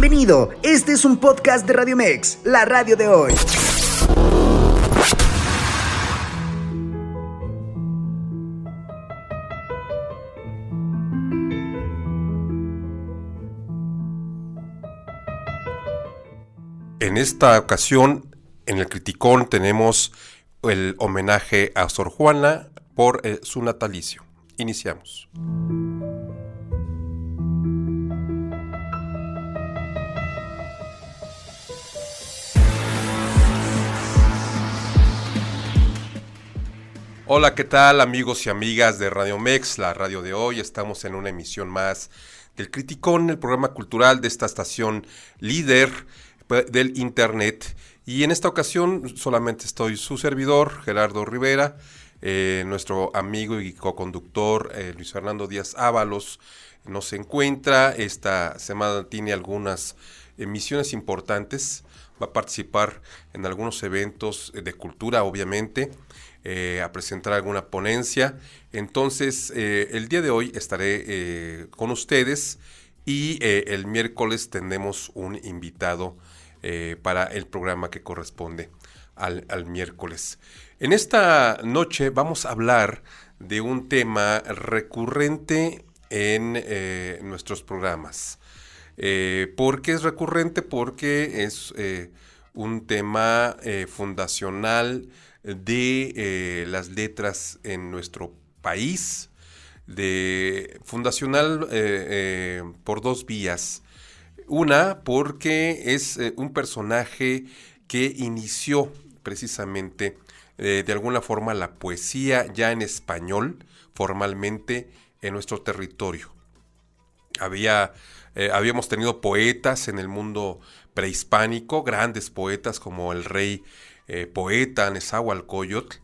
Bienvenido, este es un podcast de Radio Mex, la radio de hoy. En esta ocasión, en el Criticón, tenemos el homenaje a Sor Juana por eh, su natalicio. Iniciamos. Hola, ¿qué tal amigos y amigas de Radio Mex, la radio de hoy? Estamos en una emisión más del Criticón, el programa cultural de esta estación líder del Internet. Y en esta ocasión solamente estoy su servidor, Gerardo Rivera, eh, nuestro amigo y co-conductor eh, Luis Fernando Díaz Ábalos no se encuentra. Esta semana tiene algunas emisiones importantes. Va a participar en algunos eventos de cultura, obviamente, eh, a presentar alguna ponencia. Entonces, el día de hoy estaré con ustedes y el miércoles tendremos un invitado eh, para el programa que corresponde al, miércoles. En esta noche vamos a hablar de un tema recurrente en eh, nuestros programas. Eh, ¿Por qué es recurrente? Porque es un tema fundacional de las letras en nuestro país, de fundacional por dos vías. Una, porque es eh, un personaje que inició precisamente eh, de alguna forma la poesía ya en español formalmente en nuestro territorio. Había, eh, habíamos tenido poetas en el mundo prehispánico, grandes poetas como el rey poeta Nezahualcóyotl.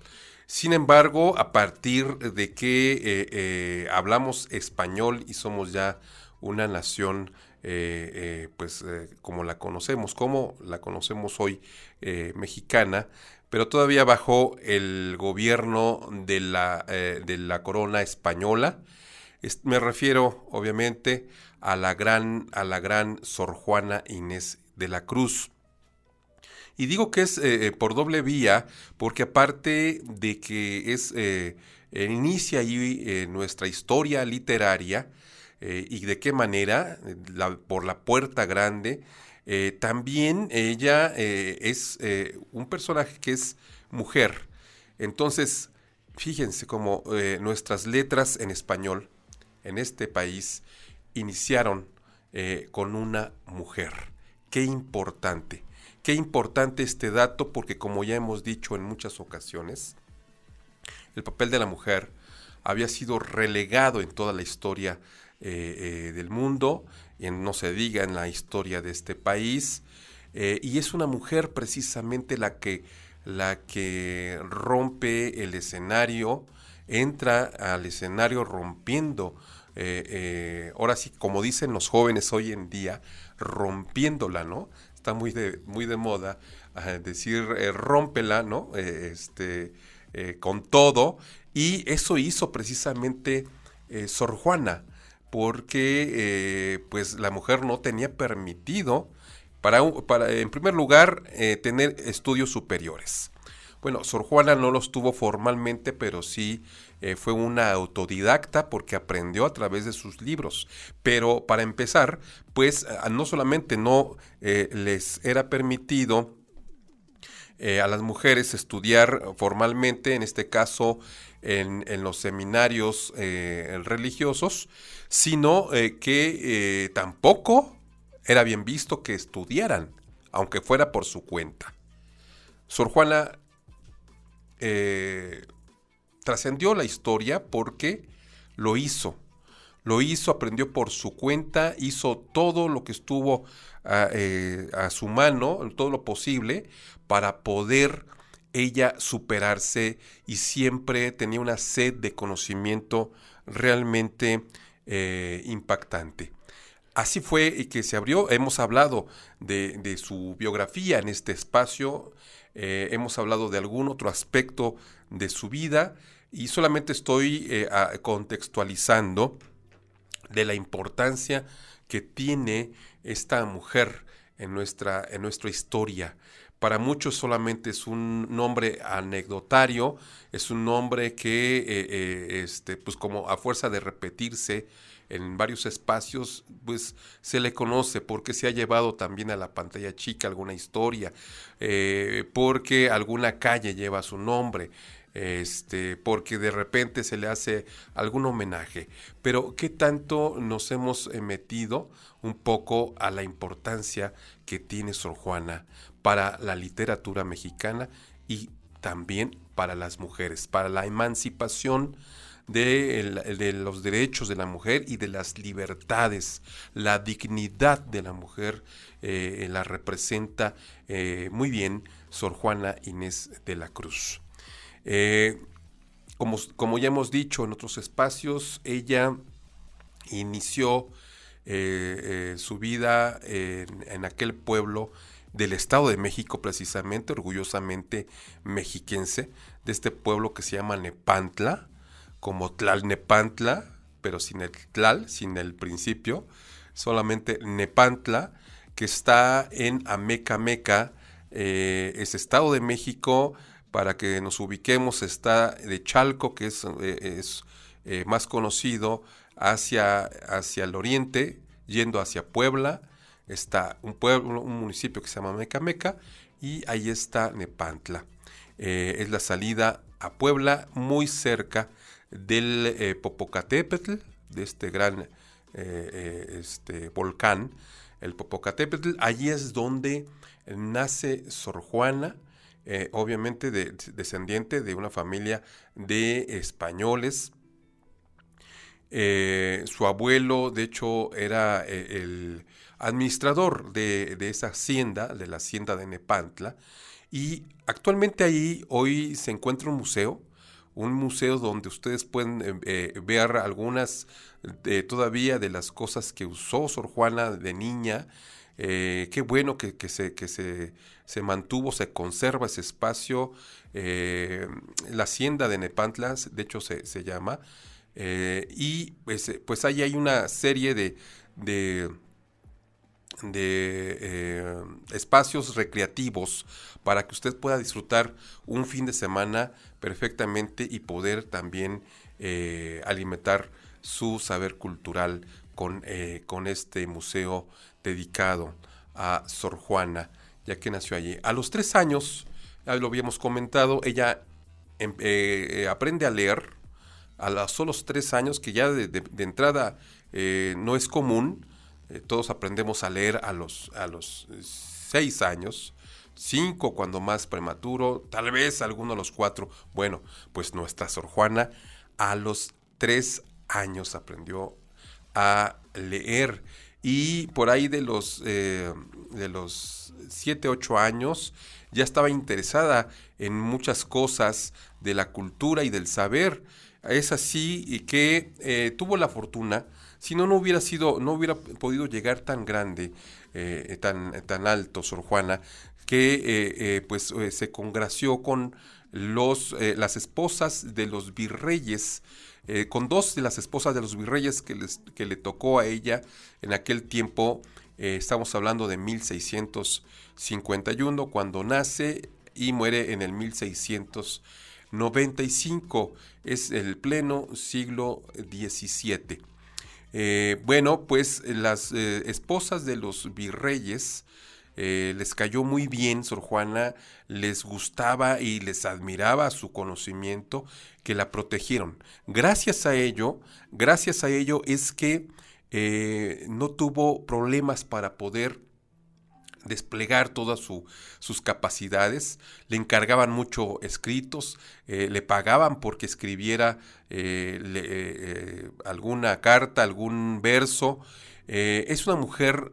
Sin embargo, a partir de que hablamos español y somos ya una nación eh, eh, pues eh, como la conocemos, como la conocemos hoy mexicana, pero todavía bajo el gobierno de la, de la corona española. me refiero, obviamente, a la gran, a la gran Sor Juana Inés de la Cruz. Y digo que es por doble vía, porque aparte de que es inicia ahí nuestra historia literaria, eh, y de qué manera, por la puerta grande. Eh, también ella eh, es un personaje que es mujer. Entonces, fíjense cómo nuestras letras en español en este país iniciaron con una mujer. Qué importante. Qué importante este dato porque como ya hemos dicho en muchas ocasiones, el papel de la mujer había sido relegado en toda la historia eh, eh, del mundo, en, no se diga en la historia de este país, eh, y es una mujer precisamente la que, la que rompe el escenario, entra al escenario rompiendo, ahora sí, como dicen los jóvenes hoy en día, rompiéndola, ¿no? Está muy de, muy de moda decir rómpela, ¿no? este, con todo, y eso hizo precisamente Sor Juana porque eh, pues la mujer no tenía permitido, para, para en primer lugar, eh, tener estudios superiores. Bueno, Sor Juana no los tuvo formalmente, pero sí eh, fue una autodidacta porque aprendió a través de sus libros. Pero para empezar, pues no solamente no les era permitido a las mujeres estudiar formalmente, en este caso en, los seminarios religiosos, sino eh, que eh, tampoco era bien visto que estudiaran, aunque fuera por su cuenta. Sor Juana eh, trascendió la historia porque lo hizo. Lo hizo, aprendió por su cuenta, hizo todo lo que estuvo a, a su mano, todo lo posible, para poder ella superarse y siempre tenía una sed de conocimiento realmente eh, impactante. Así fue que se abrió, hemos hablado de, su biografía en este espacio, eh, hemos hablado de algún otro aspecto de su vida y solamente estoy eh, contextualizando de la importancia que tiene esta mujer en nuestra, en nuestra historia. Para muchos solamente es un nombre anecdotario, es un nombre que, eh, este, pues como a fuerza de repetirse en varios espacios, pues se le conoce porque se ha llevado también a la pantalla chica alguna historia, eh, porque alguna calle lleva su nombre este, porque de repente se le hace algún homenaje. Pero ¿qué tanto nos hemos eh, metido un poco a la importancia que tiene Sor Juana para la literatura mexicana y también para las mujeres, para la emancipación de, los derechos de la mujer y de las libertades. La dignidad de la mujer eh, la representa eh, muy bien Sor Juana Inés de la Cruz. Eh, como, como, ya hemos dicho en otros espacios, ella inició su vida en, aquel pueblo del Estado de México, precisamente, orgullosamente mexiquense, de este pueblo que se llama Nepantla, como Tlalnepantla, pero sin el Tlal, sin el principio, solamente Nepantla, que está en Amecameca, es Estado de México, para que nos ubiquemos, está de Chalco, que es, eh, eh, más conocido, hacia, hacia el oriente, yendo hacia Puebla, está un pueblo, un municipio que se llama Mecameca, y ahí está Nepantla. Eh, es la salida a Puebla, muy cerca del Popocatépetl, de este gran este, volcán, el Popocatépetl. Allí es donde nace Sor Juana, eh, obviamente descendiente de una familia de españoles. Eh, su abuelo, de hecho, era eh, el administrador de, esa hacienda, de la hacienda de Nepantla, y actualmente ahí hoy se encuentra un museo, un museo donde ustedes pueden ver algunas todavía de las cosas que usó Sor Juana de niña, eh, qué bueno que, se, que se, se, mantuvo, se conserva ese espacio. Eh, la hacienda de Nepantlas, de hecho se, se llama. Eh, y pues, pues, ahí hay una serie de, de, de espacios recreativos para que usted pueda disfrutar un fin de semana perfectamente y poder también alimentar su saber cultural con, con este museo dedicado a Sor Juana, ya que nació allí. A los tres años, ya lo habíamos comentado, ella em, eh, eh, aprende a leer a los solos tres años, que ya de, entrada eh, no es común. todos aprendemos a leer a los, a los seis años, cinco cuando más prematuro, tal vez alguno a los cuatro. Bueno, pues nuestra Sor Juana a los tres años aprendió a leer y por ahí de los, eh, de los 7, 8 años ya estaba interesada en muchas cosas de la cultura y del saber. Es así que eh, tuvo la fortuna, si no, no hubiera sido, no hubiera podido llegar tan grande, eh, tan, tan alto, Sor Juana, que pues se congració con los, las esposas de los virreyes eh, con dos de las esposas de los virreyes que, les, que le tocó a ella en aquel tiempo, eh, estamos hablando de 1651, cuando nace y muere en el 1695, es el pleno siglo XVII. Eh, bueno, pues las esposas de los virreyes eh, les cayó muy bien Sor Juana, les gustaba y les admiraba su conocimiento, que la protegieron. Gracias a ello, gracias a ello es que eh, no tuvo problemas para poder desplegar todas sus capacidades, le encargaban mucho escritos, eh, le pagaban porque escribiera alguna carta, algún verso. es una mujer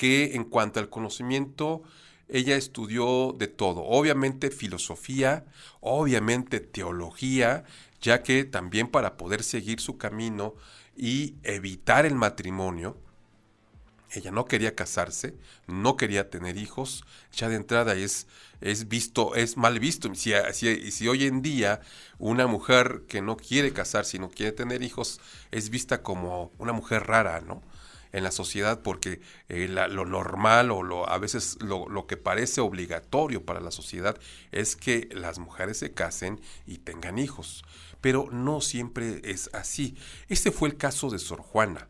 que en cuanto al conocimiento, ella estudió de todo, obviamente filosofía, obviamente teología, ya que también para poder seguir su camino y evitar el matrimonio, ella no quería casarse, no quería tener hijos, ya de entrada es, es visto, es mal visto. Si, si, si, hoy en día una mujer que no quiere casarse y no quiere tener hijos es vista como una mujer rara, ¿no? En la sociedad porque eh, lo normal o lo, a veces lo, que parece obligatorio para la sociedad es que las mujeres se casen y tengan hijos. Pero no siempre es así. Este fue el caso de Sor Juana.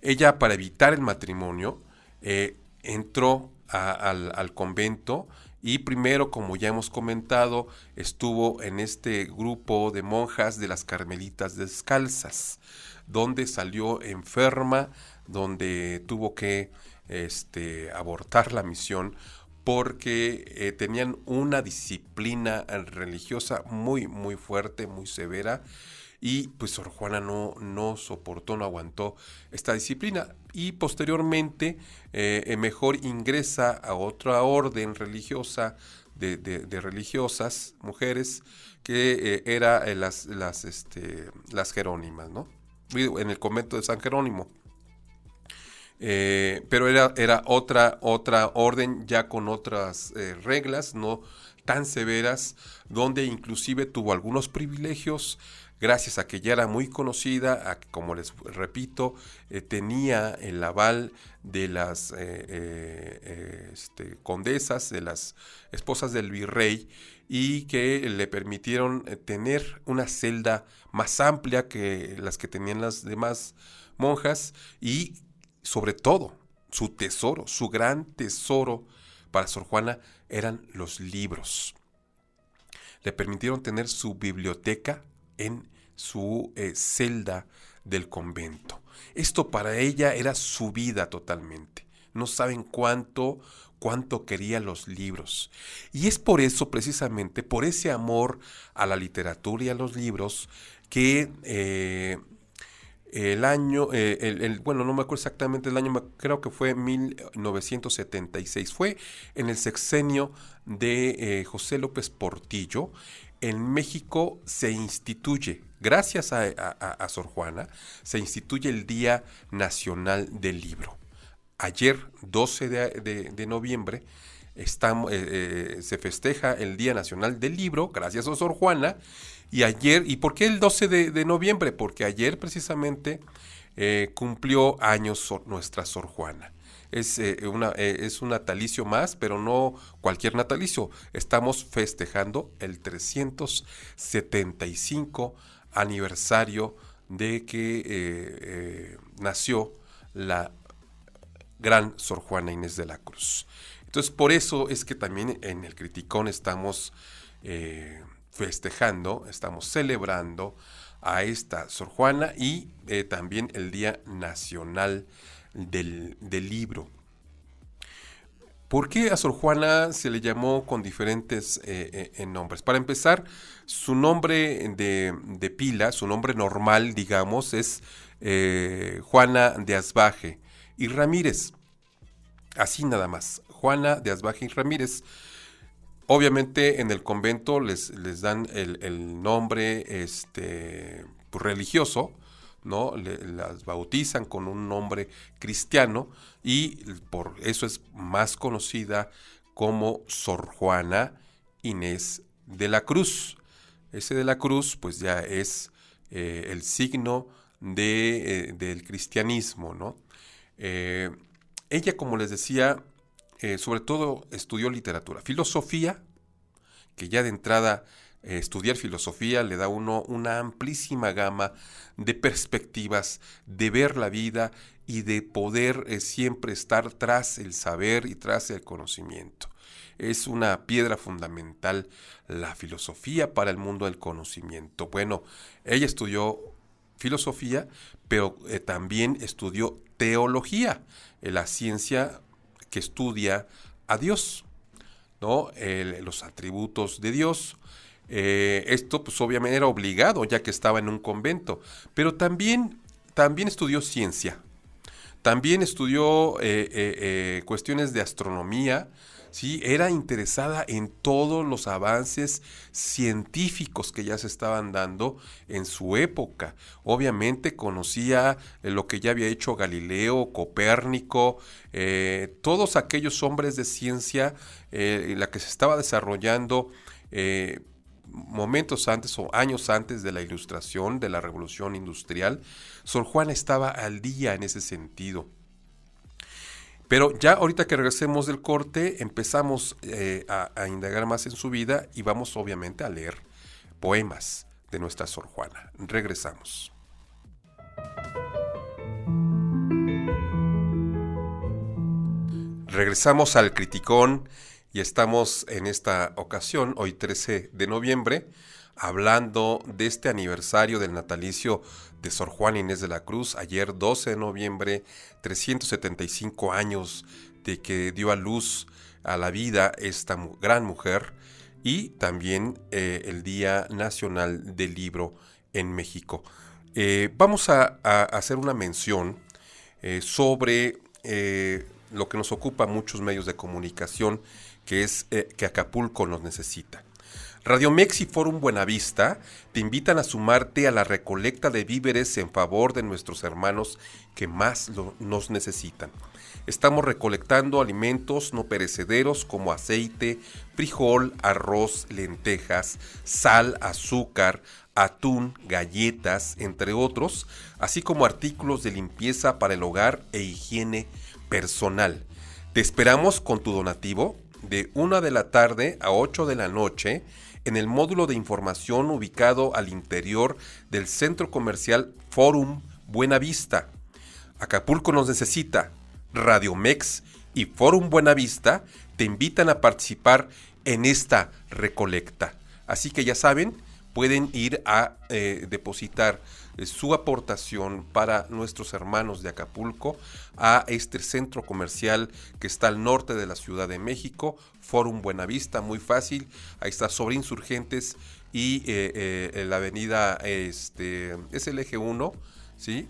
Ella, para evitar el matrimonio, eh, entró al, convento y primero, como ya hemos comentado, estuvo en este grupo de monjas de las Carmelitas Descalzas, donde salió enferma, donde tuvo que este, abortar la misión porque eh, tenían una disciplina religiosa muy, muy fuerte, muy severa y pues Sor Juana no, no soportó, no aguantó esta disciplina y posteriormente eh, mejor ingresa a otra orden religiosa de, religiosas mujeres que eh, era eh, las, las, este, las Jerónimas, ¿no? En el convento de San Jerónimo. pero era, era, otra, otra orden ya con otras reglas, no tan severas, donde inclusive tuvo algunos privilegios gracias a que ya era muy conocida, como les repito, eh, tenía el aval de las eh, eh, este, condesas, de las esposas del virrey, y que le permitieron tener una celda más amplia que las que tenían las demás monjas, y sobre todo, su tesoro, su gran tesoro para Sor Juana eran los libros. Le permitieron tener su biblioteca en su eh, celda del convento. Esto para ella era su vida totalmente. No saben cuánto, cuánto quería los libros. Y es por eso, precisamente, por ese amor a la literatura y a los libros, que eh, el año, eh, el, bueno, no me acuerdo exactamente el año, creo que fue 1976, fue en el sexenio de José López Portillo, en México se instituye, gracias a, Sor Juana, se instituye el Día Nacional del Libro. Ayer, 12 de, noviembre, eh, eh, se festeja el Día Nacional del Libro, gracias a Sor Juana, y ayer, ¿y por qué el 12 de, noviembre? Porque ayer precisamente eh, cumplió años nuestra Sor Juana es, eh, una, eh, es un natalicio más, pero no cualquier natalicio. Estamos festejando el 375 aniversario de que eh, nació la gran Sor Juana Inés de la Cruz. Entonces, por eso es que también en el Criticón estamos festejando, estamos celebrando a esta Sor Juana y también el Día Nacional del, libro. ¿Por qué a Sor Juana se le llamó con diferentes eh, eh, nombres? Para empezar, su nombre de, pila, su nombre normal, digamos, es eh, Juana de Asbaje y Ramírez. Así nada más, Juana de Asbaje y Ramírez. Obviamente en el convento les, les dan el, nombre este, pues, religioso, ¿no? las bautizan con un nombre cristiano y por eso es más conocida como Sor Juana Inés de la Cruz. Ese de la cruz pues ya es eh, el signo eh, del cristianismo. Eh, ella, como les decía, sobre todo estudió literatura, filosofía, que ya de entrada estudiar filosofía le da a uno una amplísima gama de perspectivas, de ver la vida y de poder eh, siempre estar tras el saber y tras el conocimiento. Es una piedra fundamental la filosofía para el mundo del conocimiento. Bueno, ella estudió filosofía, pero eh, también estudió teología, eh, la ciencia que estudia a Dios, ¿no? los atributos de Dios, eh, esto pues obviamente era obligado ya que estaba en un convento, pero también, también estudió ciencia. También estudió cuestiones de astronomía, ¿sí? Era interesada en todos los avances científicos que ya se estaban dando en su época. Obviamente conocía eh, lo que ya había hecho Galileo, Copérnico, eh, todos aquellos hombres de ciencia, eh, la que se estaba desarrollando momentos antes o años antes de la ilustración, de la revolución industrial, Sor Juana estaba al día en ese sentido. Pero ya ahorita que regresemos del corte, empezamos eh, a, indagar más en su vida y vamos obviamente a leer poemas de nuestra Sor Juana. Regresamos. Regresamos al Criticón y estamos en esta ocasión, hoy 13 de noviembre, hablando de este aniversario del natalicio de Sor Juana Inés de la Cruz, ayer 12 de noviembre, 375 años de que dio a luz a la vida esta gran mujer y también eh, el Día Nacional del Libro en México. Eh, vamos a, hacer una mención eh, sobre lo que nos ocupa muchos medios de comunicación, que es que Acapulco nos necesita. Radio Mex y Forum Buenavista te invitan a sumarte a la recolecta de víveres en favor de nuestros hermanos que más nos necesitan. Estamos recolectando alimentos no perecederos como aceite, frijol, arroz, lentejas, sal, azúcar, atún, galletas, entre otros, así como artículos de limpieza para el hogar e higiene personal. Te esperamos con tu donativo de 1 de la tarde a 8 de la noche en el módulo de información ubicado al interior del centro comercial Forum Buenavista. Acapulco nos necesita. Radio Mex y Forum Buenavista te invitan a participar en esta recolecta. Así que ya saben, pueden ir a eh, depositar su aportación para nuestros hermanos de Acapulco a este centro comercial que está al norte de la Ciudad de México, Forum Buenavista, muy fácil, ahí está sobre Insurgentes y eh, la avenida este, es el eje 1, ¿sí?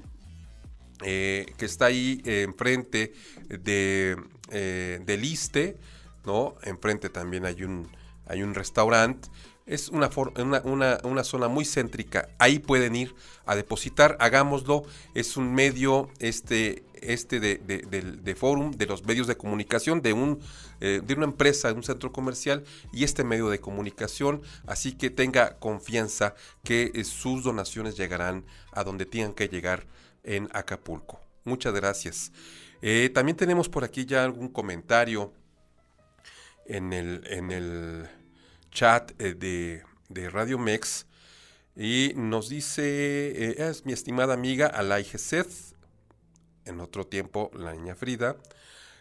que está ahí enfrente de, del ISTE, ¿no? Enfrente también hay un, hay un restaurante es una, una, una, zona muy céntrica. Ahí pueden ir a depositar, hagámoslo. Es un medio este, este de, de, de, forum, de los medios de comunicación, de, un, eh, de una empresa, de un centro comercial y este medio de comunicación. Así que tenga confianza que eh, sus donaciones llegarán a donde tengan que llegar en Acapulco. Muchas gracias. Eh, también tenemos por aquí ya algún comentario en el, en el chat eh, de, Radio Mex y nos dice, eh, es mi estimada amiga Alay Seth, en otro tiempo la niña Frida,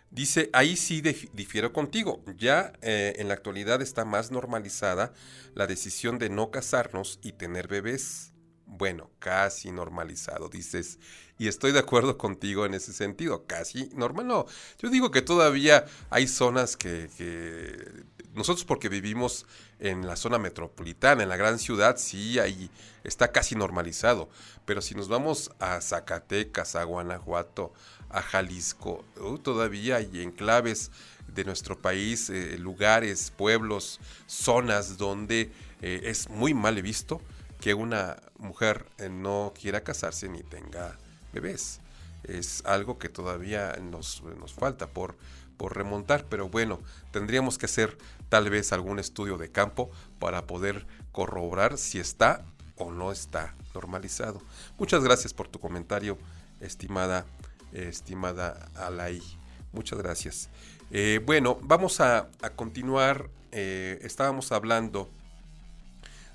dice, ahí sí difiero contigo, ya eh, en la actualidad está más normalizada la decisión de no casarnos y tener bebés. Bueno, casi normalizado, dices. Y estoy de acuerdo contigo en ese sentido, casi normal. No, yo digo que todavía hay zonas que, que nosotros porque vivimos en la zona metropolitana, en la gran ciudad, sí, ahí está casi normalizado. Pero si nos vamos a Zacatecas, a Guanajuato, a Jalisco, uh, todavía hay enclaves de nuestro país, eh, lugares, pueblos, zonas donde eh, es muy mal visto que una mujer eh, no quiera casarse ni tenga bebés. Es algo que todavía nos, nos falta por por remontar, pero bueno, tendríamos que hacer tal vez algún estudio de campo para poder corroborar si está o no está normalizado. Muchas gracias por tu comentario, estimada, estimada Alay. Muchas gracias. Eh, bueno, vamos a, continuar. Eh, estábamos hablando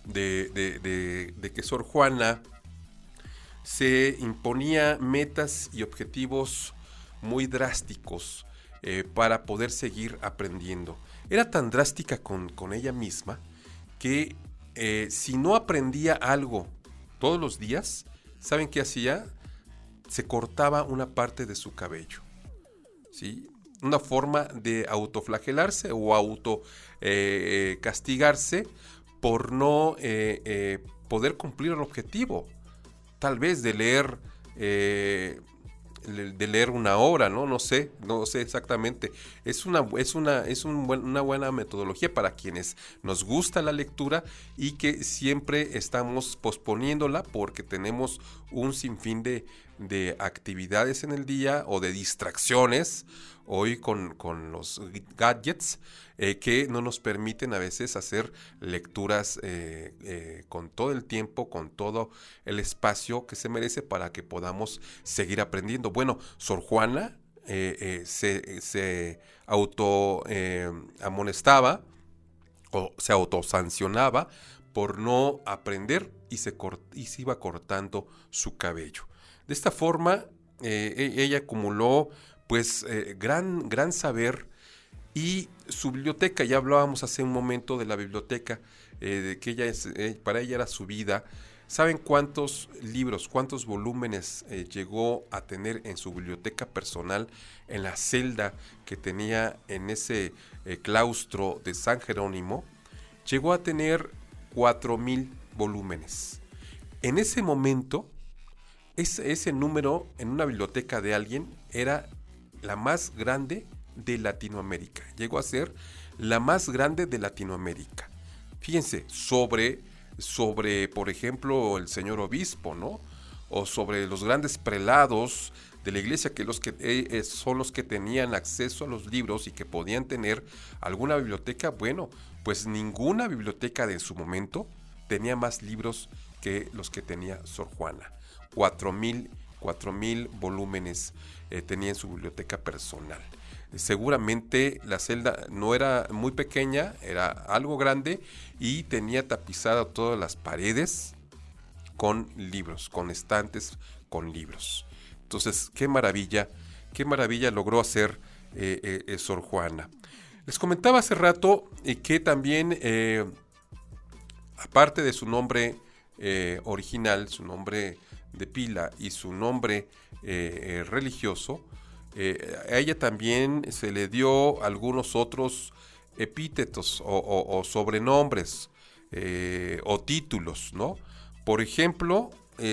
de, de, que Sor Juana se imponía metas y objetivos muy drásticos eh, para poder seguir aprendiendo. Era tan drástica con, ella misma que eh, si no aprendía algo todos los días, ¿saben qué hacía? Se cortaba una parte de su cabello. ¿sí? Una forma de autoflagelarse o auto eh, castigarse por no poder cumplir el objetivo. Tal vez de leer de leer una obra, ¿no? No sé, no sé exactamente. Es una, es una, es una buena metodología para quienes nos gusta la lectura y que siempre estamos posponiéndola porque tenemos un sinfín de, de actividades en el día o de distracciones hoy con, los gadgets eh, que no nos permiten a veces hacer lecturas eh, eh, con todo el tiempo, con todo el espacio que se merece para que podamos seguir aprendiendo. Bueno, Sor Juana se, se, auto amonestaba o se autosancionaba por no aprender y se, y se iba cortando su cabello. De esta forma, e, ella acumuló pues eh, gran, gran saber y su biblioteca, ya hablábamos hace un momento de la biblioteca, eh, de que ella es, eh, para ella era su vida. ¿Saben cuántos libros, cuántos volúmenes llegó a tener en su biblioteca personal, en la celda que tenía en ese claustro de San Jerónimo? Llegó a tener mil volúmenes. En ese momento, ese, número en una biblioteca de alguien era la más grande de Latinoamérica. Llegó a ser la más grande de Latinoamérica. Fíjense, sobre, sobre, por ejemplo, el señor obispo, ¿no? O sobre los grandes prelados de la iglesia, que eh, eh, son los que tenían acceso a los libros y que podían tener alguna biblioteca. Bueno, pues ninguna biblioteca de su momento tenía más libros que los que tenía Sor Juana. Cuatro mil, cuatro mil volúmenes eh, tenía en su biblioteca personal. Seguramente la celda no era muy pequeña, era algo grande y tenía tapizada todas las paredes con libros, con estantes con libros. Entonces, qué maravilla, qué maravilla logró hacer eh, eh, Sor Juana. Les comentaba hace rato que también, aparte de su nombre original, su nombre de pila y su nombre eh, eh, religioso, eh, a ella también se le dio algunos otros epítetos o, sobrenombres o títulos, ¿no? Por ejemplo,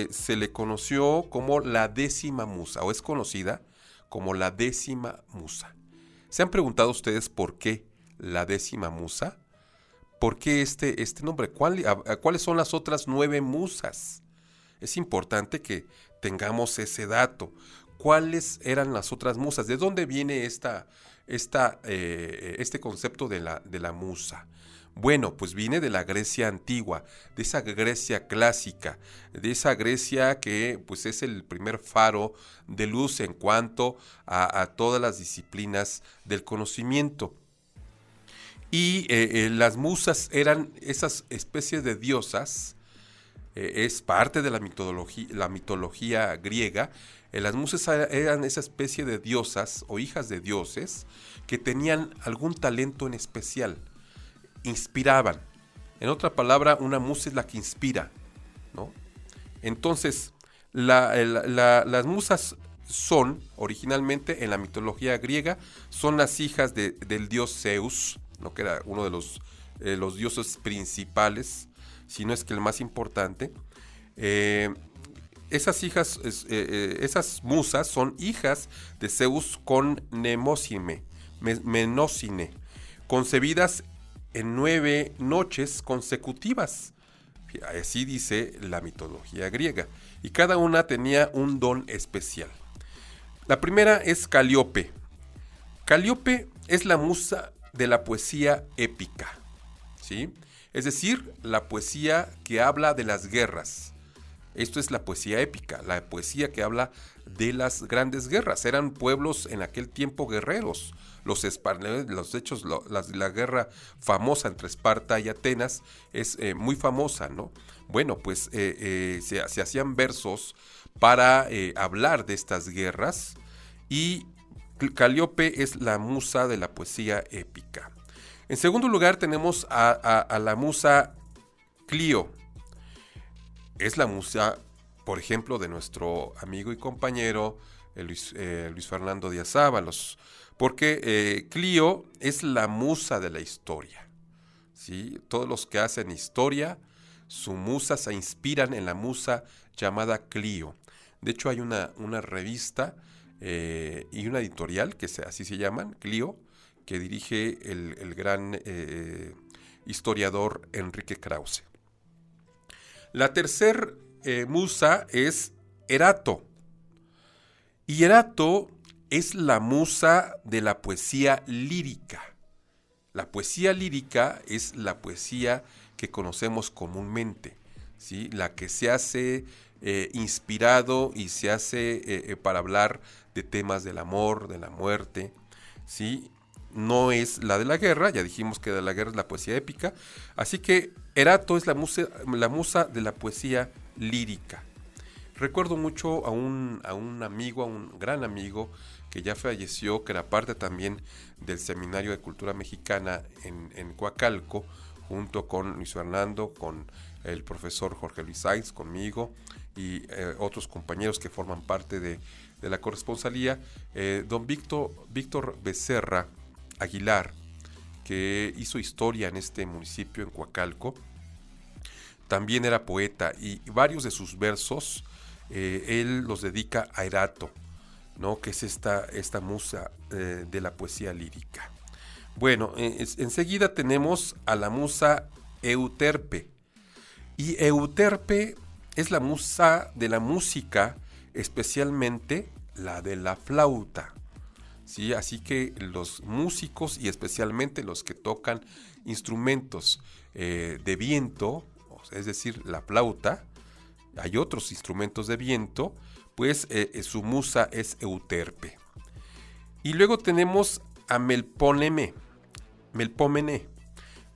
se le conoció como la décima musa, o es conocida como la décima musa. ¿Se han preguntado ustedes por qué la décima musa? ¿Por qué este, este nombre? ¿Cuáles son las otras nueve musas? Es importante que tengamos ese dato. ¿Cuáles eran las otras musas? ¿De dónde viene esta, esta, eh, este concepto de la, de la musa? Bueno, pues viene de la Grecia antigua, de esa Grecia clásica, de esa Grecia que pues es el primer faro de luz en cuanto a, todas las disciplinas del conocimiento. Y eh, eh, las musas eran esas especies de diosas eh, es parte de la mitología, la mitología griega. Eh, las musas eran esa especie de diosas o hijas de dioses que tenían algún talento en especial, inspiraban. En otra palabra, una musa es la que inspira, ¿no? Entonces, las musas son, originalmente en la mitología griega, son las hijas del dios Zeus, ¿no? que era uno de los, eh, los dioses principales si no es que el más importante. Eh, esas hijas, eh, eh, esas musas son hijas de Zeus con Nemosine, Menocine, concebidas en nueve noches consecutivas. Así dice la mitología griega. Y cada una tenía un don especial. La primera es Calíope. Calíope es la musa de la poesía épica. ¿sí? Es decir, la poesía que habla de las guerras. Esto es la poesía épica, la poesía que habla de las grandes guerras. Eran pueblos en aquel tiempo guerreros. Los, los hechos, la, guerra famosa entre Esparta y Atenas es eh, muy famosa, ¿no? Bueno, pues eh, eh, se, se, hacían versos para hablar de estas guerras y Calíope es la musa de la poesía épica. En segundo lugar tenemos a, la musa Clio. Es la musa, por ejemplo, de nuestro amigo y compañero eh, eh, Luis, Fernando Díaz Ábalos, porque eh, Clio es la musa de la historia. ¿sí? Todos los que hacen historia, su musa se inspiran en la musa llamada Clio. De hecho, hay una, una revista eh, y una editorial, que así se llaman, Clio, que dirige el, gran eh, historiador Enrique Krause. La tercer eh, musa es Erato. Y Erato es la musa de la poesía lírica. La poesía lírica es la poesía que conocemos comúnmente, ¿sí? la que se hace eh, inspirado y se hace para hablar de temas del amor, de la muerte, ¿sí? No es la de la guerra, ya dijimos que de la guerra es la poesía épica, así que Erato es la musa, la musa de la poesía lírica. Recuerdo mucho a un, a un amigo, a un gran amigo que ya falleció, que era parte también del Seminario de Cultura Mexicana en, en Coacalco, junto con Luis Fernando, con el profesor Jorge Luis Sainz, conmigo y eh, otros compañeros que forman parte de, la corresponsalía. Eh, don Víctor, Víctor Becerra, Aguilar, que hizo historia en este municipio, en Coacalco. También era poeta y varios de sus versos eh, él los dedica a Erato, ¿no? que es esta, esta musa eh, de la poesía lírica. Bueno, enseguida tenemos a la musa Euterpe. Y Euterpe es la musa de la música, especialmente la de la flauta. ¿Sí? Así que los músicos y especialmente los que tocan instrumentos eh, de viento, es decir, la flauta, hay otros instrumentos de viento, pues eh, eh, su musa es Euterpe. Y luego tenemos a Melpóneme, Melpómene,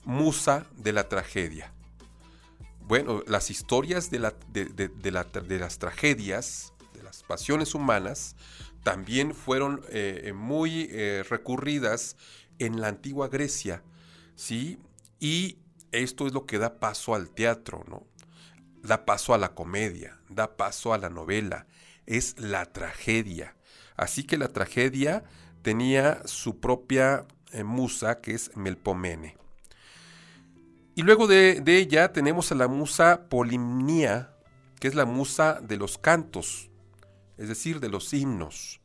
musa de la tragedia. Bueno, las historias de, de las tragedias, de las pasiones humanas, también fueron eh, muy eh, recurridas en la antigua Grecia, ¿sí? Y esto es lo que da paso al teatro, ¿no? Da paso a la comedia, da paso a la novela, es la tragedia. Así que la tragedia tenía su propia eh, musa, que es Melpomene. Y luego de, de, ella tenemos a la musa Polimnia, que es la musa de los cantos, es decir, de los himnos.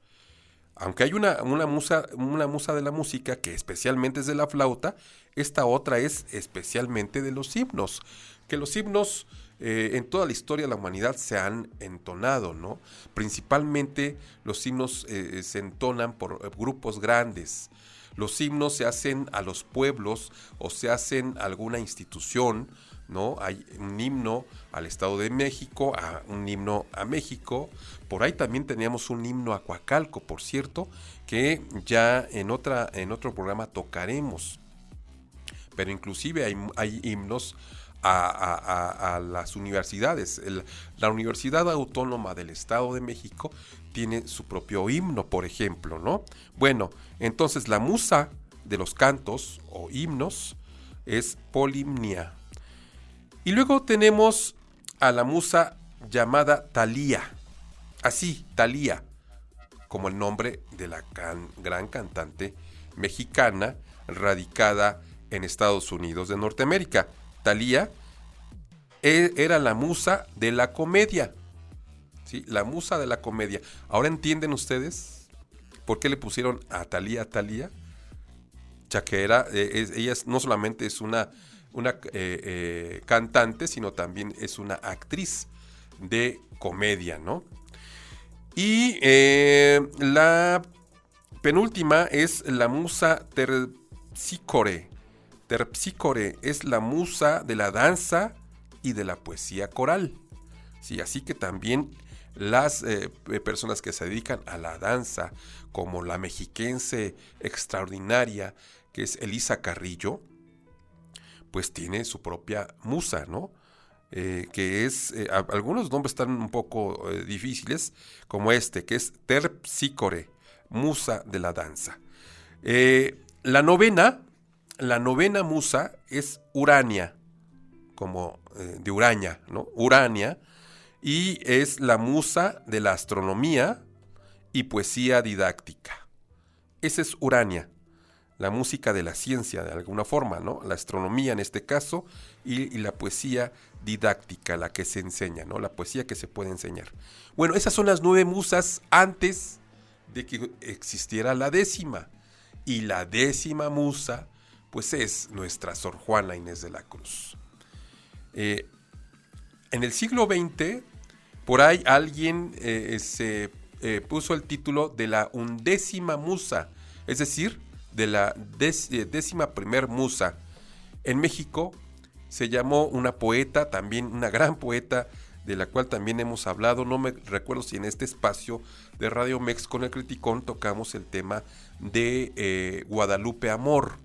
Aunque hay una, musa, una musa de la música que especialmente es de la flauta, esta otra es especialmente de los himnos. Que los himnos eh, en toda la historia de la humanidad se han entonado, ¿no? Principalmente los himnos eh, se entonan por eh, grupos grandes. Los himnos se hacen a los pueblos o se hacen a alguna institución, ¿no? Hay un himno al Estado de México, a un himno a México. Por ahí también teníamos un himno a por cierto, que ya en, otra, en otro programa tocaremos. Pero inclusive hay, himnos a, las universidades. la Universidad Autónoma del Estado de México tiene su propio himno, por ejemplo, ¿no? Bueno, entonces la musa de los cantos o himnos es Polimnia. Y luego tenemos a la musa llamada Talía. Así, Talía, como el nombre de la gran cantante mexicana radicada en Estados Unidos de Norteamérica. Talía e, era la musa de la comedia. ¿sí? La musa de la comedia. Ahora entienden ustedes por qué le pusieron a Talía Talía. Ya que era, eh, ella no solamente es una una eh, eh, cantante, sino también es una actriz de comedia, ¿no? Y eh, la penúltima es la musa terpsícore. Terpsícore es la musa de la danza y de la poesía coral. Sí, así que también las personas que se dedican a la danza, como la mexiquense extraordinaria, que es Elisa Carrillo, pues tiene su propia musa, ¿no? Eh, que es, eh, algunos nombres están un poco eh, difíciles, como este, que es Terpsícore, musa de la danza. la novena, la novena musa es Urania, como de Uraña, ¿no? Urania, y es la musa de la astronomía y poesía didáctica. Esa es Urania la música de la ciencia de alguna forma, ¿no? La astronomía en este caso y, la poesía didáctica, la que se enseña, ¿no? La poesía que se puede enseñar. Bueno, esas son las nueve musas antes de que existiera la décima. Y la décima musa, pues es nuestra Sor Juana Inés de la Cruz. Eh, en el siglo XX, por ahí alguien eh, se eh, puso el título de la undécima musa, es decir, de la décima primer musa. En México se llamó una poeta, también una gran poeta, de la cual también hemos hablado, no me recuerdo si en este espacio de Radio Mex con el Criticón tocamos el tema de eh, Guadalupe Amor.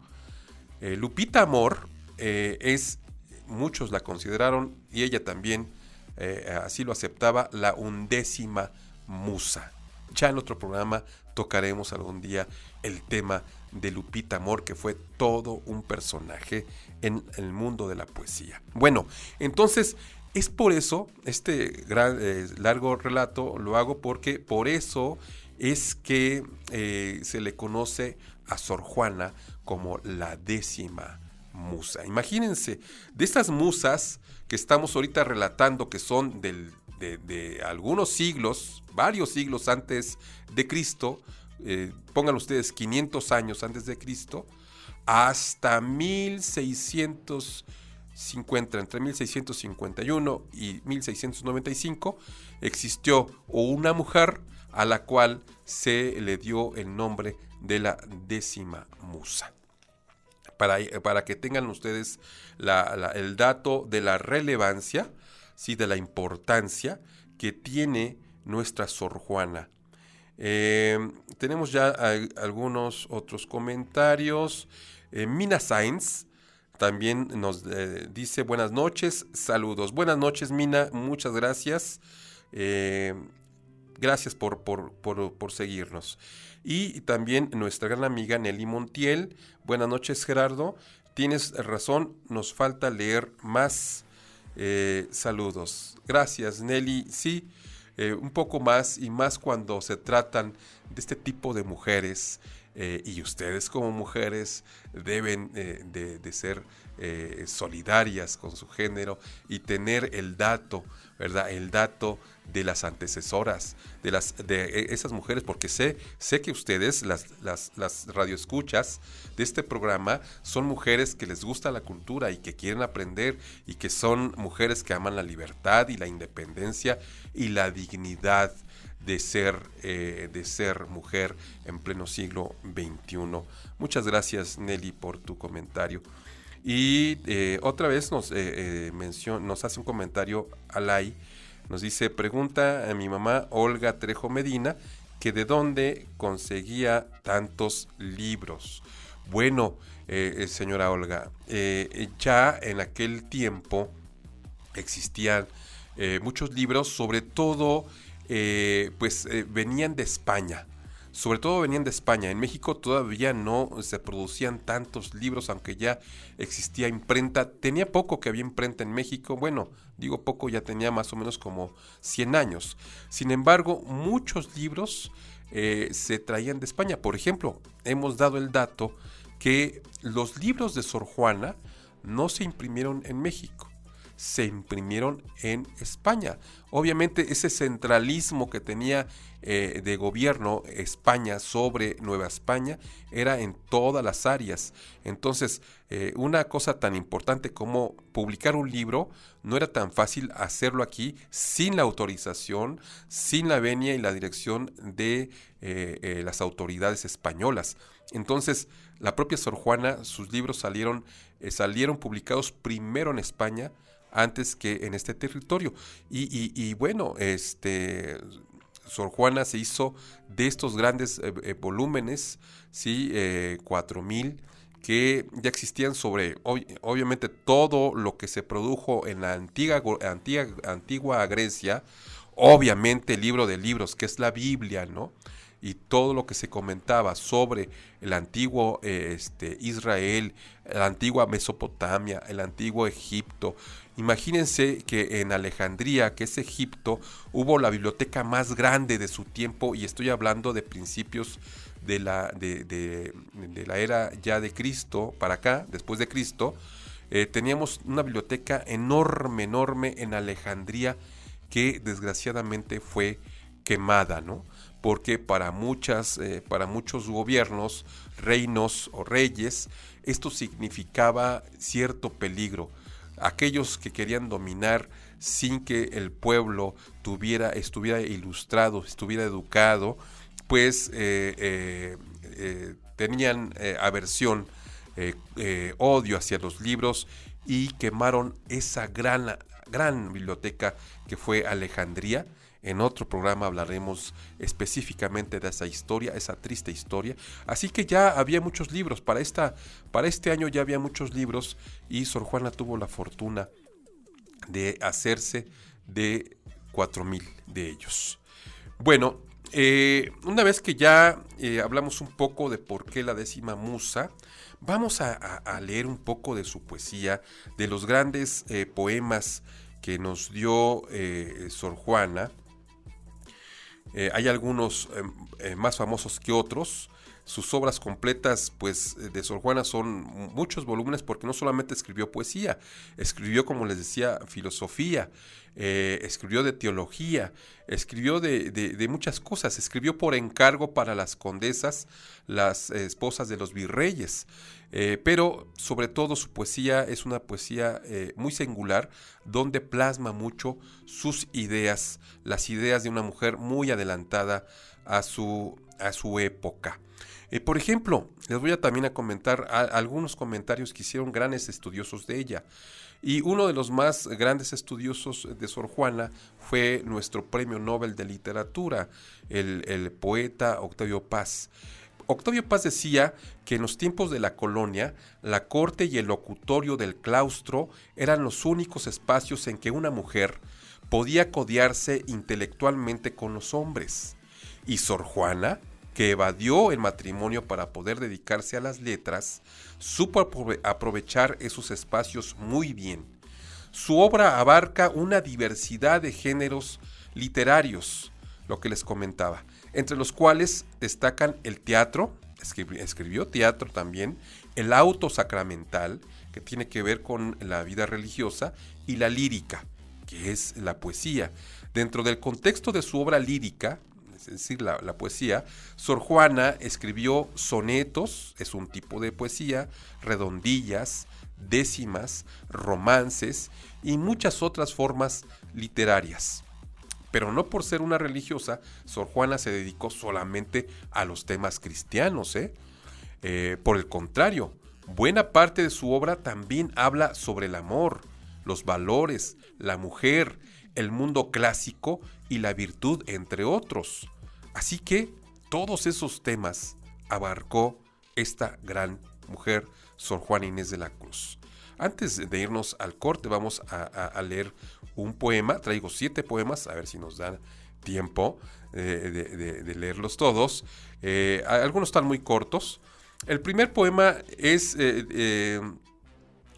Eh, Lupita Amor eh, es, muchos la consideraron y ella también así lo aceptaba, la undécima musa. Ya en otro programa tocaremos algún día el tema de Lupita Amor, que fue todo un personaje en el mundo de la poesía. Bueno, entonces es por eso, este eh, largo relato lo hago porque por eso es que eh, se le conoce a Sor Juana como la décima musa. Imagínense, de estas musas que estamos ahorita relatando, que son de, algunos siglos, varios siglos antes de Cristo, eh, pongan ustedes 500 años antes de Cristo, hasta 1650, entre 1651 y 1695, existió una mujer a la cual se le dio el nombre de la décima musa. Para, para que tengan ustedes el dato de la relevancia, ¿sí? de la importancia que tiene nuestra Sor Juana eh, tenemos ya algunos otros comentarios. Eh, Mina Sainz también nos eh, dice buenas noches, saludos. Buenas noches, Mina, muchas gracias. gracias por, por, seguirnos. Y también nuestra gran amiga Nelly Montiel. Buenas noches, Gerardo. Tienes razón, nos falta leer más. saludos. Gracias, Nelly. Sí, eh, un poco más y más cuando se tratan de este tipo de mujeres eh, y ustedes como mujeres deben eh, de, ser solidarias con su género y tener el dato, ¿verdad? El dato de las antecesoras, de, las, de esas mujeres, porque sé, sé que ustedes, las, las, las radioescuchas de este programa, son mujeres que les gusta la cultura y que quieren aprender y que son mujeres que aman la libertad y la independencia y la dignidad de ser, eh, de ser mujer en pleno siglo XXI. Muchas gracias Nelly por tu comentario. Y eh, otra vez nos, eh, nos hace un comentario Alay nos dice, pregunta a mi mamá Olga Trejo Medina que de dónde conseguía tantos libros. Bueno, eh, eh, señora Olga, eh, ya en aquel tiempo existían muchos libros, sobre todo, pues venían de España sobre todo venían de España. En México todavía no se producían tantos libros, aunque ya existía imprenta. Tenía poco que había imprenta en México. Bueno, digo poco, ya tenía más o menos como 100 años. Sin embargo, muchos libros eh, se traían de España. Por ejemplo, hemos dado el dato que los libros de Sor Juana no se imprimieron en México se imprimieron en España. Obviamente ese centralismo que tenía eh, de gobierno España sobre Nueva España era en todas las áreas. Entonces, eh, una cosa tan importante como publicar un libro no era tan fácil hacerlo aquí sin la autorización, sin la venia y la dirección de eh, las autoridades españolas. Entonces, la propia Sor Juana, sus libros salieron, salieron publicados primero en España, antes que en este territorio. Y, bueno, este, Sor Juana se hizo de estos grandes eh, eh, volúmenes, ¿sí? Eh, 4000 que ya existían sobre, obviamente, todo lo que se produjo en la antigua, antigua, antigua Grecia, obviamente el libro de libros, que es la Biblia, ¿no? Y todo lo que se comentaba sobre el antiguo este, Israel, la antigua Mesopotamia, el antiguo Egipto, Imagínense que en Alejandría, que es Egipto, hubo la biblioteca más grande de su tiempo y estoy hablando de principios de la, de, la era ya de Cristo para acá, después de Cristo. Eh, teníamos una biblioteca enorme, enorme en Alejandría que desgraciadamente fue quemada, ¿no? Porque para, muchas, eh, para muchos gobiernos, reinos o reyes, esto significaba cierto peligro. Aquellos que querían dominar sin que el pueblo tuviera, estuviera ilustrado, estuviera educado, pues eh, eh, tenían aversión, odio hacia los libros y quemaron esa gran, gran biblioteca que fue Alejandría en otro programa hablaremos específicamente de esa historia, esa triste historia. Así que ya había muchos libros, para, esta, para este año ya había muchos libros y Sor Juana tuvo la fortuna de hacerse de 4.000 de ellos. Bueno, eh, una vez que ya eh, hablamos un poco de por qué la décima musa, vamos a, leer un poco de su poesía, de los grandes eh, poemas que nos dio Sor Juana, eh, hay algunos em, eh, más famosos que otros. Sus obras completas, pues, de Sor Juana son muchos volúmenes porque no solamente escribió poesía, escribió, como les decía, filosofía, eh, escribió de teología, escribió de, muchas cosas, escribió por encargo para las condesas, las esposas de los virreyes, pero sobre todo su poesía es una poesía muy singular donde plasma mucho sus ideas, las ideas de una mujer muy adelantada a su, a su época. Eh, por ejemplo, les voy a también a comentar algunos comentarios que hicieron grandes estudiosos de ella. Y uno de los más grandes estudiosos de Sor Juana fue nuestro premio Nobel de Literatura, el, el poeta Octavio Paz. Octavio Paz decía que en los tiempos de la colonia, la corte y el locutorio del claustro eran los únicos espacios en que una mujer podía codiarse intelectualmente con los hombres. Y Sor Juana, que evadió el matrimonio para poder dedicarse a las letras, supo aprovechar esos espacios muy bien. Su obra abarca una diversidad de géneros literarios, lo que les comentaba, entre los cuales destacan el teatro, escribió, teatro también, el auto sacramental, que tiene que ver con la vida religiosa, y la lírica, que es la poesía. Dentro del contexto de su obra lírica, es decir, la, poesía, Sor Juana escribió sonetos, es un tipo de poesía, redondillas, décimas, romances y muchas otras formas literarias. Pero no por ser una religiosa, Sor Juana se dedicó solamente a los temas cristianos. ¿eh? Eh, por el contrario, buena parte de su obra también habla sobre el amor, los valores, la mujer, el mundo clásico y la virtud, entre otros. Así que todos esos temas abarcó esta gran mujer, Sor Juana Inés de la Cruz. Antes de irnos al corte, vamos a, leer un poema. Traigo siete poemas, a ver si nos dan tiempo eh, de, leerlos todos. Eh, algunos están muy cortos. El primer poema es eh,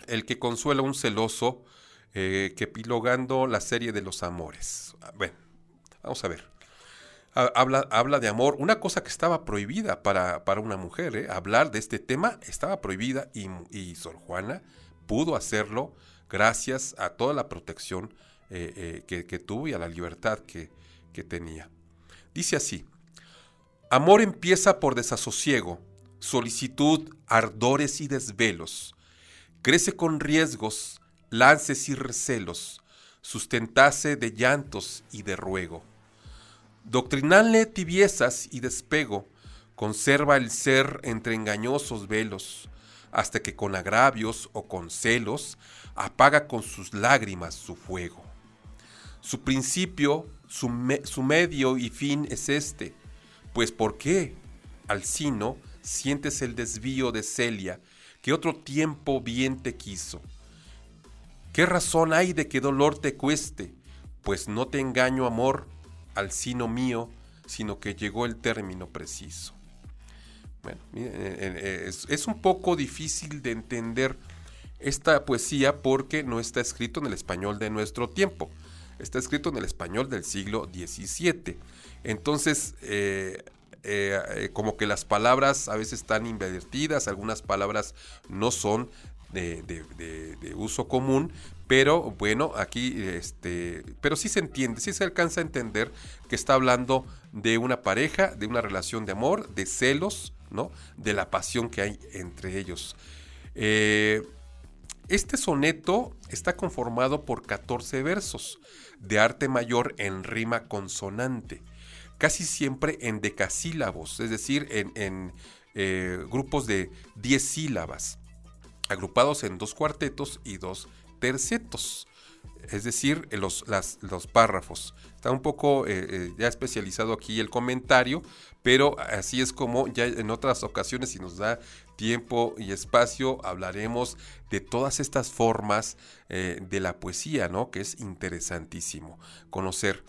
el que consuela a un celoso que epilogando la serie de los amores. Bueno, vamos a ver. Habla, habla, de amor, una cosa que estaba prohibida para, para una mujer, hablar de este tema estaba prohibida y, y Sor Juana pudo hacerlo gracias a toda la protección eh, eh, que, tuvo y a la libertad que, que tenía. Dice así, amor empieza por desasosiego, solicitud, ardores y desvelos, crece con riesgos, lances y recelos, sustentase de llantos y de ruego. Doctrinale tibiezas y despego, conserva el ser entre engañosos velos, hasta que con agravios o con celos apaga con sus lágrimas su fuego. Su principio, su, medio y fin es este, pues ¿por qué, Alcino, sientes el desvío de Celia, que otro tiempo bien te quiso? ¿Qué razón hay de que dolor te cueste? Pues no te engaño, amor, Alcino mío, sino que llegó el término preciso. Bueno, eh, eh, es, un poco difícil de entender esta poesía porque no está escrito en el español de nuestro tiempo, está escrito en el español del siglo XVII. Entonces, eh, como que las palabras a veces están invertidas, algunas palabras no son de, uso común, pero bueno, aquí, este, pero sí se entiende, sí se alcanza a entender que está hablando de una pareja, de una relación de amor, de celos, ¿no? De la pasión que hay entre ellos. Eh, este soneto está conformado por 14 versos de arte mayor en rima consonante, casi siempre en decasílabos, es decir, en, eh, grupos de 10 sílabas agrupados en dos cuartetos y dos tercetos, es decir, los, los párrafos. Está un poco eh, eh, ya especializado aquí el comentario, pero así es como ya en otras ocasiones, si nos da tiempo y espacio, hablaremos de todas estas formas eh, de la poesía, ¿no? Que es interesantísimo conocer.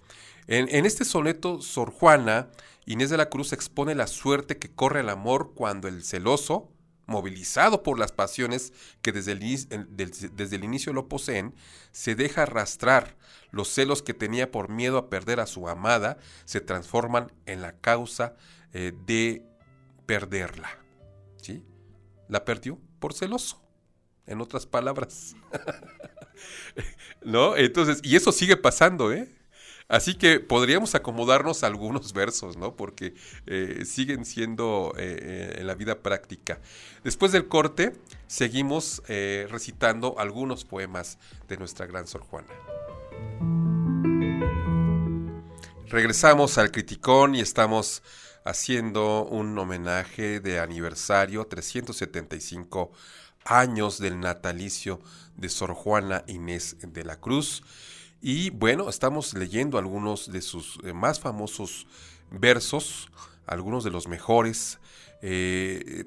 En, en, este soneto, Sor Juana, Inés de la Cruz expone la suerte que corre el amor cuando el celoso, movilizado por las pasiones que desde el, desde el, inicio lo poseen, se deja arrastrar. Los celos que tenía por miedo a perder a su amada se transforman en la causa eh, de perderla. ¿Sí? La perdió por celoso. En otras palabras. ¿No? Entonces, y eso sigue pasando, ¿eh? Así que podríamos acomodarnos algunos versos, ¿no? Porque eh, siguen siendo eh, eh, en la vida práctica. Después del corte, seguimos recitando algunos poemas de nuestra gran Sor Juana. Regresamos al Criticón y estamos haciendo un homenaje de aniversario 375 años del natalicio de Sor Juana Inés de la Cruz. Y bueno, estamos leyendo algunos de sus eh, más famosos versos, algunos de los mejores. Eh,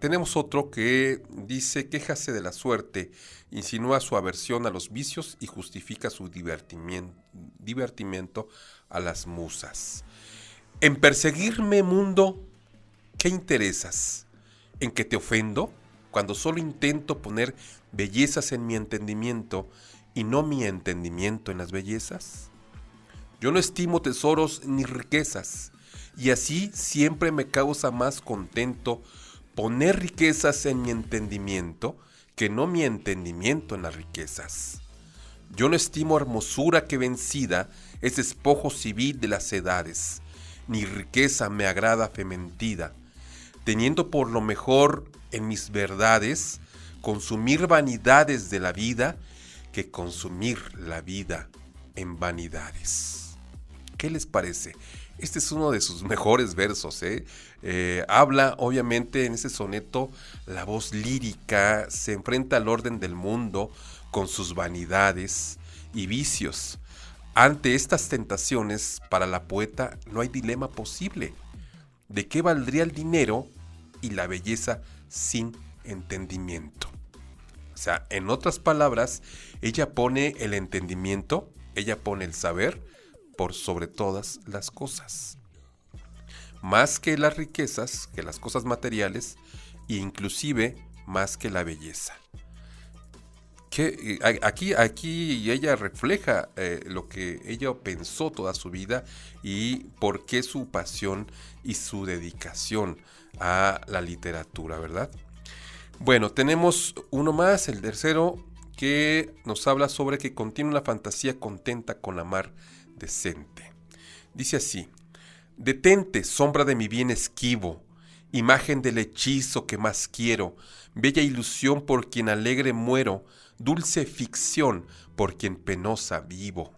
tenemos otro que dice, quéjase de la suerte, insinúa su aversión a los vicios y justifica su divertimiento, a las musas. En perseguirme, mundo, ¿qué interesas? ¿En que te ofendo? Cuando solo intento poner bellezas en mi entendimiento y no mi entendimiento en las bellezas? Yo no estimo tesoros ni riquezas, y así siempre me causa más contento poner riquezas en mi entendimiento que no mi entendimiento en las riquezas. Yo no estimo hermosura que vencida es despojo civil de las edades, ni riqueza me agrada fementida, teniendo por lo mejor en mis verdades consumir vanidades de la vida que consumir la vida en vanidades. ¿Qué les parece? Este es uno de sus mejores versos. ¿eh? ¿eh? habla, obviamente, en ese soneto, la voz lírica se enfrenta al orden del mundo con sus vanidades y vicios. Ante estas tentaciones, para la poeta no hay dilema posible. ¿De qué valdría el dinero y la belleza sin entendimiento? O sea, en otras palabras, ella pone el entendimiento, ella pone el saber por sobre todas las cosas. Más que las riquezas, que las cosas materiales, e inclusive más que la belleza. Que, aquí, aquí ella refleja eh, lo que ella pensó toda su vida y por qué su pasión y su dedicación a la literatura, ¿verdad? Bueno, tenemos uno más, el tercero, que nos habla sobre que contiene una fantasía contenta con amar decente. Dice así, detente, sombra de mi bien esquivo, imagen del hechizo que más quiero, bella ilusión por quien alegre muero, dulce ficción por quien penosa vivo.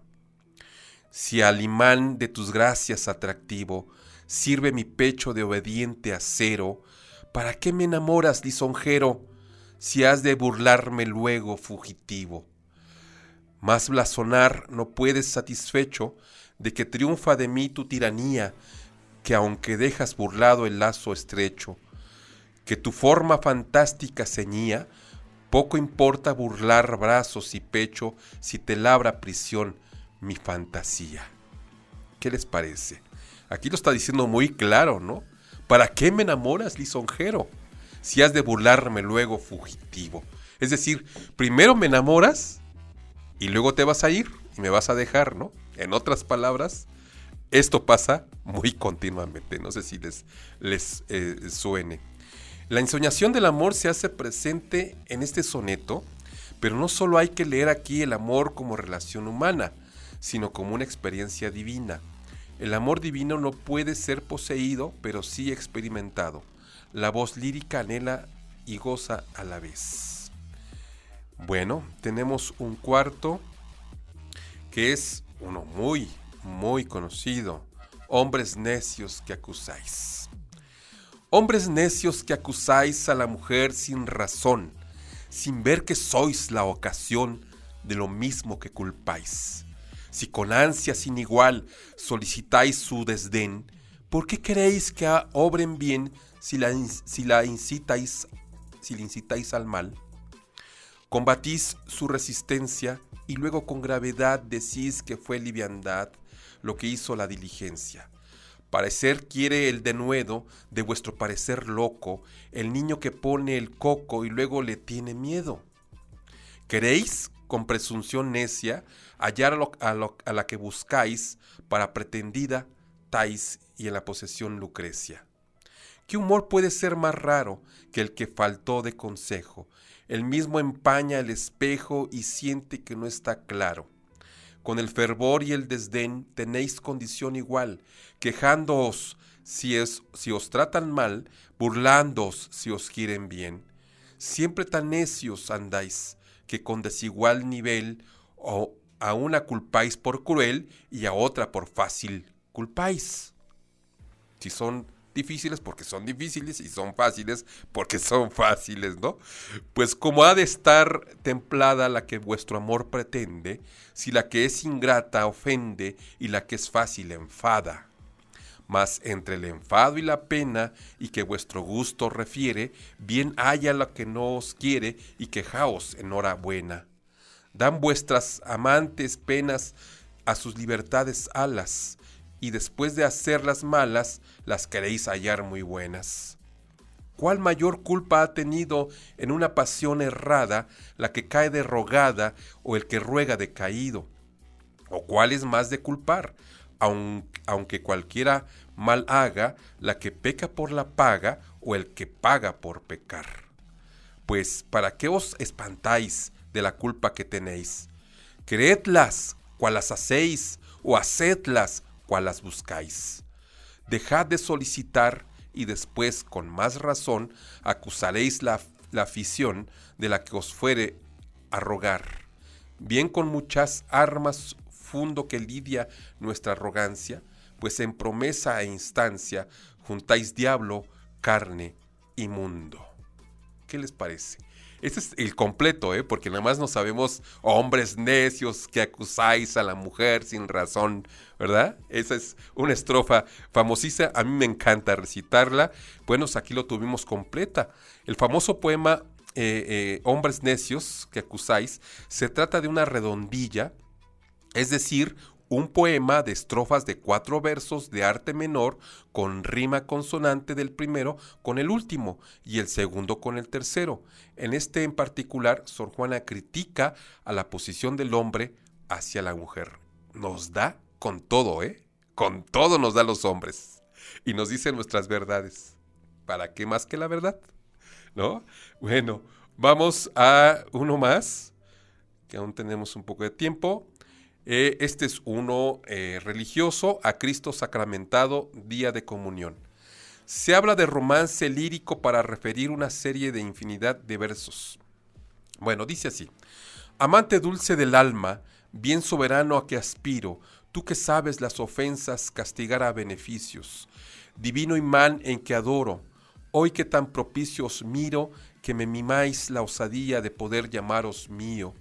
Si al imán de tus gracias atractivo sirve mi pecho de obediente acero, ¿Para qué me enamoras, lisonjero, si has de burlarme luego, fugitivo? Más blasonar no puedes satisfecho de que triunfa de mí tu tiranía, que aunque dejas burlado el lazo estrecho, que tu forma fantástica ceñía, poco importa burlar brazos y pecho si te labra prisión mi fantasía. ¿Qué les parece? Aquí lo está diciendo muy claro, ¿no? ¿Para qué me enamoras, lisonjero? Si has de burlarme luego, fugitivo. Es decir, primero me enamoras y luego te vas a ir y me vas a dejar, ¿no? En otras palabras, esto pasa muy continuamente. No sé si les, eh, suene. La ensoñación del amor se hace presente en este soneto, pero no solo hay que leer aquí el amor como relación humana, sino como una experiencia divina. El amor divino no puede ser poseído, pero sí experimentado. La voz lírica anhela y goza a la vez. Bueno, tenemos un cuarto que es uno muy, muy conocido. Hombres necios que acusáis. Hombres necios que acusáis a la mujer sin razón, sin ver que sois la ocasión de lo mismo que culpáis. Si con ansia sin igual solicitáis su desdén, ¿por qué queréis que obren bien si la, si la incitáis, si le incitáis al mal? Combatís su resistencia y luego con gravedad decís que fue liviandad lo que hizo la diligencia. Parecer quiere el denuedo de vuestro parecer loco, el niño que pone el coco y luego le tiene miedo. ¿Queréis, con presunción necia, hallar a, la que buscáis para pretendida Tais y en la posesión Lucrecia? ¿Qué humor puede ser más raro que el que faltó de consejo? El mismo empaña el espejo y siente que no está claro. Con el fervor y el desdén tenéis condición igual, quejándoos si, si os tratan mal, burlándoos si os quieren bien. Siempre tan necios andáis, que con desigual nivel o a una culpáis por cruel y a otra por fácil culpáis. Si son difíciles porque son difíciles y son fáciles porque son fáciles, ¿no? Pues como ha de estar templada la que vuestro amor pretende, si la que es ingrata ofende y la que es fácil enfada. Mas entre el enfado y la pena y que vuestro gusto refiere, bien haya la que no os quiere y quejaos enhorabuena. Dan vuestras amantes penas a sus libertades alas, y después de hacerlas malas, las queréis hallar muy buenas. ¿Cuál mayor culpa ha tenido en una pasión errada la que cae de rogada o el que ruega de caído? ¿O cuál es más de culpar, aunque cualquiera mal haga, la que peca por la paga o el que paga por pecar? Pues, ¿para qué os espantáis de la culpa que tenéis? Creedlas, cual las hacéis, o hacedlas, cual las buscáis. Dejad de solicitar y después, con más razón, acusaréis la, afición de la que os fuere a rogar. Bien con muchas armas fundo que lidia nuestra arrogancia, pues en promesa e instancia juntáis diablo, carne y mundo. ¿Qué les parece? Este es el completo, ¿eh? porque nada más no sabemos hombres necios que acusáis a la mujer sin razón, ¿verdad? Esa es una estrofa famosísima, a mí me encanta recitarla. Bueno, aquí lo tuvimos completa. El famoso poema eh, eh, Hombres necios que acusáis se trata de una redondilla, es decir, un poema de estrofas de cuatro versos de arte menor con rima consonante del primero con el último y el segundo con el tercero. En este en particular, Sor Juana critica a la posición del hombre hacia la mujer. Nos da con todo, ¿eh? Con todo nos da los hombres. Y nos dice nuestras verdades. ¿Para qué más que la verdad? ¿No? Bueno, vamos a uno más, que aún tenemos un poco de tiempo. Eh, este es uno eh, religioso, a Cristo sacramentado, día de comunión. Se habla de romance lírico para referir una serie de infinidad de versos. Bueno, dice así, Amante dulce del alma, bien soberano a que aspiro, tú que sabes las ofensas castigar a beneficios, divino imán en que adoro, hoy que tan propicios miro, que me mimáis la osadía de poder llamaros mío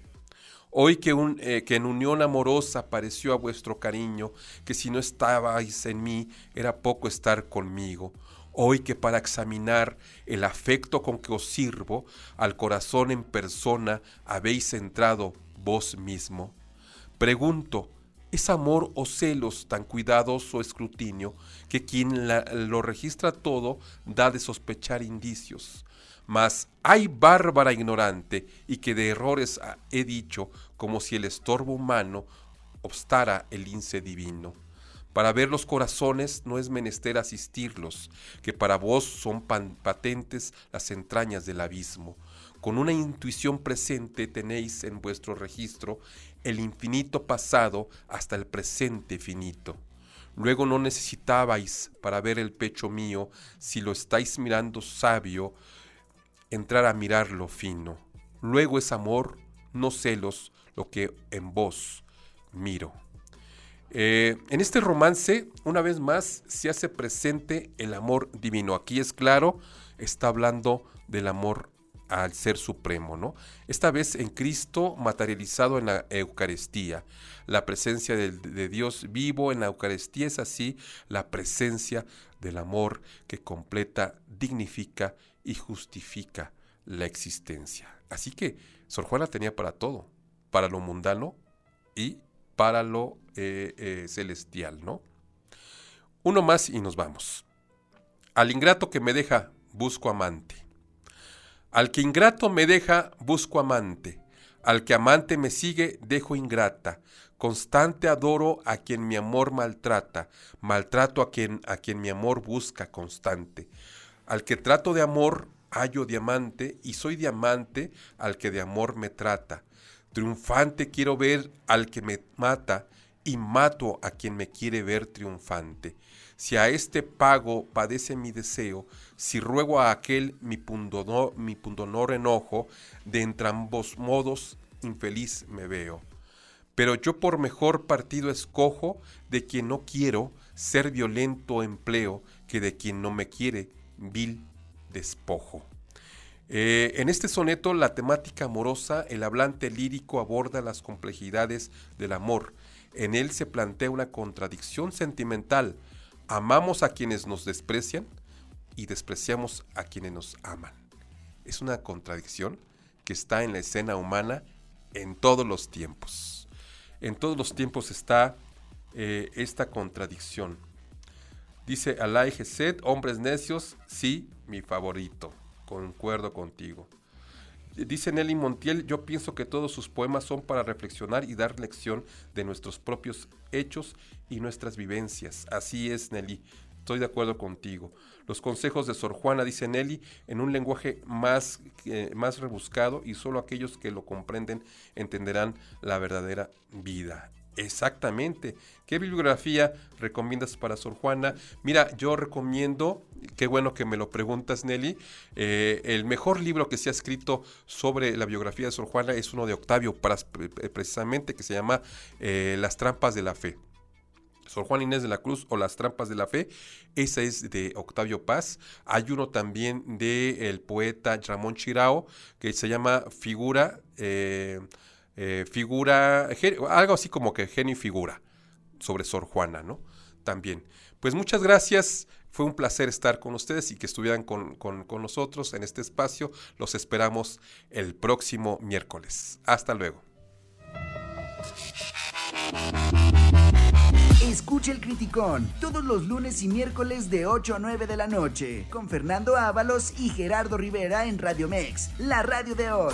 Hoy eh, que, en unión amorosa pareció a vuestro cariño, que si no estabais en mí era poco estar conmigo. Hoy que para examinar el afecto con que os sirvo, al corazón en persona habéis entrado vos mismo. Pregunto, ¿es amor o celos tan cuidadoso escrutinio que quien lo registra todo da de sospechar indicios? Mas hay bárbara ignorante y que de errores he dicho como si el estorbo humano obstara el lince divino. Para ver los corazones no es menester asistirlos, que para vos son patentes las entrañas del abismo. Con una intuición presente tenéis en vuestro registro el infinito pasado hasta el presente finito. Luego no necesitabais para ver el pecho mío, si lo estáis mirando sabio, entrar a mirarlo fino. Luego es amor, no celos, lo que en vos miro. Eh, en este romance, una vez más, se hace presente el amor divino. Aquí es claro, está hablando del amor al Ser Supremo, ¿no? Esta vez en Cristo materializado en la Eucaristía. La presencia de, de, Dios vivo en la Eucaristía es así la presencia del amor que completa, dignifica y justifica la existencia. Así que Sor Juana tenía para todo, para lo mundano y para lo eh, eh, celestial, ¿no? Uno más y nos vamos. Al ingrato que me deja, busco amante. Al que ingrato me deja, busco amante. Al que amante me sigue, dejo ingrata. Constante adoro a quien mi amor maltrata. Maltrato a quien, a quien mi amor busca constante. Al que trato de amor, hallo diamante, y soy diamante al que de amor me trata. Triunfante quiero ver al que me mata, y mato a quien me quiere ver triunfante. Si a este pago padece mi deseo, si ruego a aquel mi pundonor, mi pundonor enojo, de entrambos modos infeliz me veo. Pero yo por mejor partido escojo de quien no quiero ser violento empleo que de quien no me quiere vil despojo. Eh, en este soneto, la temática amorosa, el hablante lírico aborda las complejidades del amor. En él se plantea una contradicción sentimental. Amamos a quienes nos desprecian y despreciamos a quienes nos aman. Es una contradicción que está en la escena humana en todos los tiempos. En todos los tiempos está eh, esta contradicción. Dice Alay Geset, hombres necios, sí, mi favorito. Concuerdo contigo. Dice Nelly Montiel, yo pienso que todos sus poemas son para reflexionar y dar lección de nuestros propios hechos y nuestras vivencias. Así es, Nelly. Estoy de acuerdo contigo. Los consejos de Sor Juana, dice Nelly, en un lenguaje más, más rebuscado y solo aquellos que lo comprenden entenderán la verdadera vida. Exactamente. ¿Qué bibliografía recomiendas para Sor Juana? Mira, yo recomiendo, qué bueno que me lo preguntas, Nelly, eh, el mejor libro que se ha escrito sobre la biografía de Sor Juana es uno de Octavio Pras, precisamente, que se llama eh, Las trampas de la fe. Sor Juan Inés de la Cruz o Las Trampas de la Fe. Esa es de Octavio Paz. Hay uno también del el poeta Ramón Chirao que se llama Figura. Eh, eh, figura, algo así como que genio y figura sobre Sor Juana, ¿no? También. Pues muchas gracias, fue un placer estar con ustedes y que estuvieran con, con nosotros en este espacio. Los esperamos el próximo miércoles. Hasta luego. Escuche el Criticón todos los lunes y miércoles de 8 a 9 de la noche con Fernando Ábalos y Gerardo Rivera en Radio Mex, la radio de hoy.